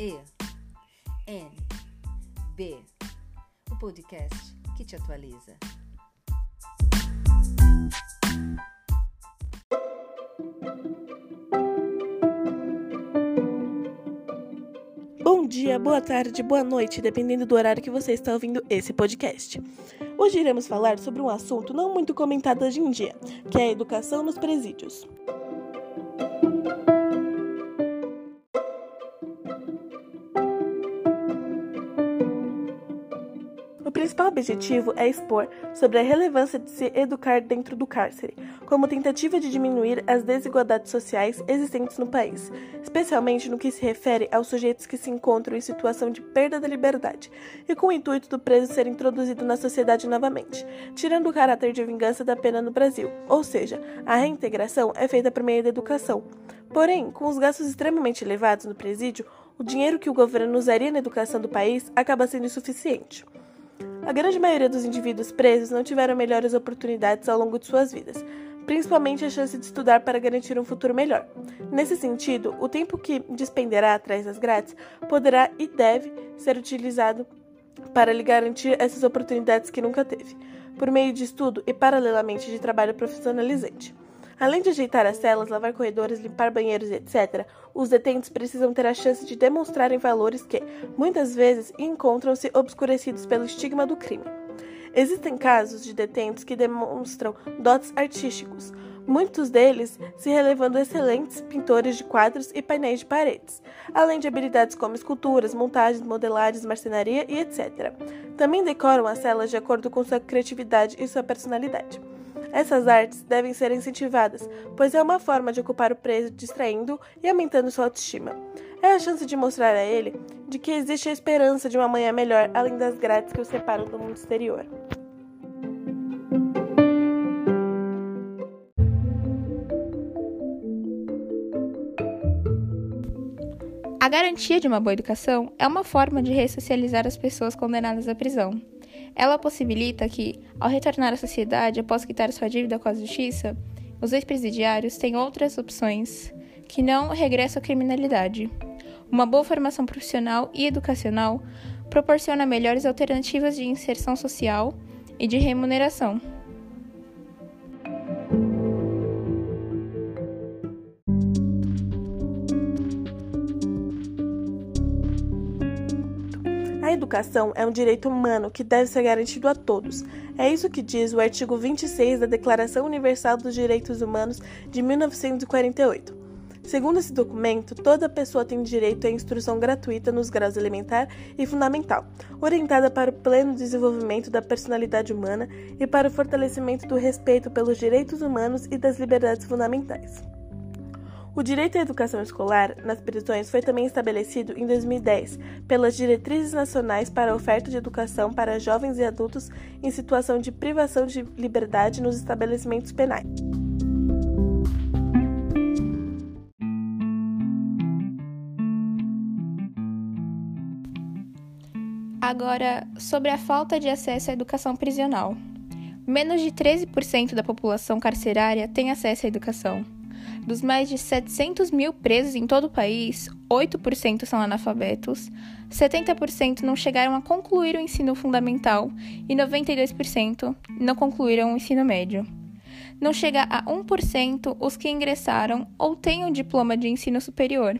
E N B, o podcast que te atualiza. Bom dia, boa tarde, boa noite, dependendo do horário que você está ouvindo esse podcast. Hoje iremos falar sobre um assunto não muito comentado hoje em dia, que é a educação nos presídios. Principal objetivo é expor sobre a relevância de se educar dentro do cárcere, como tentativa de diminuir as desigualdades sociais existentes no país, especialmente no que se refere aos sujeitos que se encontram em situação de perda da liberdade, e com o intuito do preso ser introduzido na sociedade novamente, tirando o caráter de vingança da pena no Brasil, ou seja, a reintegração é feita por meio da educação. Porém, com os gastos extremamente elevados no presídio, o dinheiro que o governo usaria na educação do país acaba sendo insuficiente. A grande maioria dos indivíduos presos não tiveram melhores oportunidades ao longo de suas vidas, principalmente a chance de estudar para garantir um futuro melhor. Nesse sentido, o tempo que despenderá atrás das grades poderá e deve ser utilizado para lhe garantir essas oportunidades que nunca teve, por meio de estudo e paralelamente de trabalho profissionalizante. Além de ajeitar as celas, lavar corredores, limpar banheiros, etc., os detentos precisam ter a chance de demonstrarem valores que, muitas vezes, encontram-se obscurecidos pelo estigma do crime. Existem casos de detentos que demonstram dotes artísticos, muitos deles se relevando excelentes pintores de quadros e painéis de paredes, além de habilidades como esculturas, montagens, modelagens, marcenaria e etc. Também decoram as celas de acordo com sua criatividade e sua personalidade. Essas artes devem ser incentivadas, pois é uma forma de ocupar o preso distraindo e aumentando sua autoestima. É a chance de mostrar a ele de que existe a esperança de uma manhã melhor além das grades que o separam do mundo exterior. A garantia de uma boa educação é uma forma de ressocializar as pessoas condenadas à prisão. Ela possibilita que, ao retornar à sociedade após quitar sua dívida com a justiça, os ex-presidiários tenham outras opções que não regressam à criminalidade. Uma boa formação profissional e educacional proporciona melhores alternativas de inserção social e de remuneração. Educação é um direito humano que deve ser garantido a todos. É isso que diz o artigo 26 da Declaração Universal dos Direitos Humanos de 1948. Segundo esse documento, toda pessoa tem direito à instrução gratuita nos graus elementar e fundamental, orientada para o pleno desenvolvimento da personalidade humana e para o fortalecimento do respeito pelos direitos humanos e das liberdades fundamentais. O direito à educação escolar nas prisões foi também estabelecido em 2010 pelas Diretrizes Nacionais para a Oferta de Educação para Jovens e Adultos em Situação de Privação de Liberdade nos Estabelecimentos Penais. Agora, sobre a falta de acesso à educação prisional. Menos de 13% da população carcerária tem acesso à educação. Dos mais de 700 mil presos em todo o país, 8% são analfabetos, 70% não chegaram a concluir o ensino fundamental e 92% não concluíram o ensino médio. Não chega a 1% os que ingressaram ou têm o um diploma de ensino superior.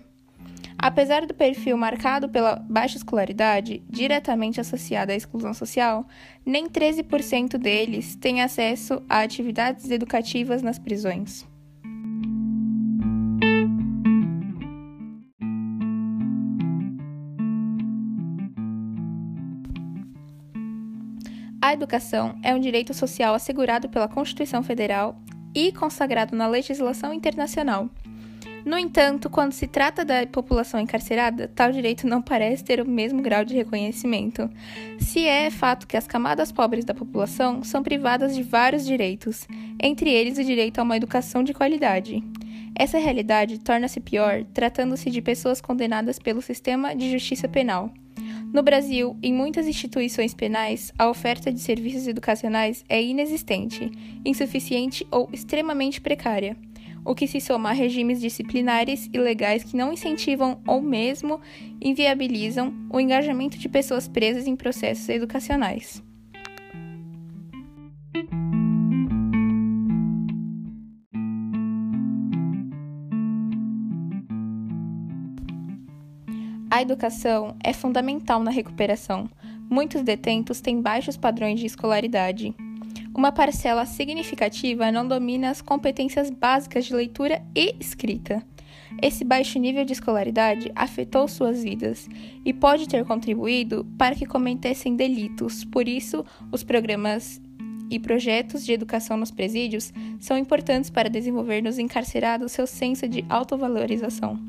Apesar do perfil marcado pela baixa escolaridade, diretamente associada à exclusão social, nem 13% deles têm acesso a atividades educativas nas prisões. A educação é um direito social assegurado pela Constituição Federal e consagrado na legislação internacional. No entanto, quando se trata da população encarcerada, tal direito não parece ter o mesmo grau de reconhecimento. Se é fato que as camadas pobres da população são privadas de vários direitos, entre eles o direito a uma educação de qualidade. Essa realidade torna-se pior tratando-se de pessoas condenadas pelo sistema de justiça penal. No Brasil, em muitas instituições penais, a oferta de serviços educacionais é inexistente, insuficiente ou extremamente precária. o que se soma a regimes disciplinares e legais que não incentivam ou mesmo inviabilizam o engajamento de pessoas presas em processos educacionais. A educação é fundamental na recuperação. Muitos detentos têm baixos padrões de escolaridade. Uma parcela significativa não domina as competências básicas de leitura e escrita. Esse baixo nível de escolaridade afetou suas vidas e pode ter contribuído para que cometessem delitos. Por isso, os programas e projetos de educação nos presídios são importantes para desenvolver nos encarcerados seu senso de autovalorização.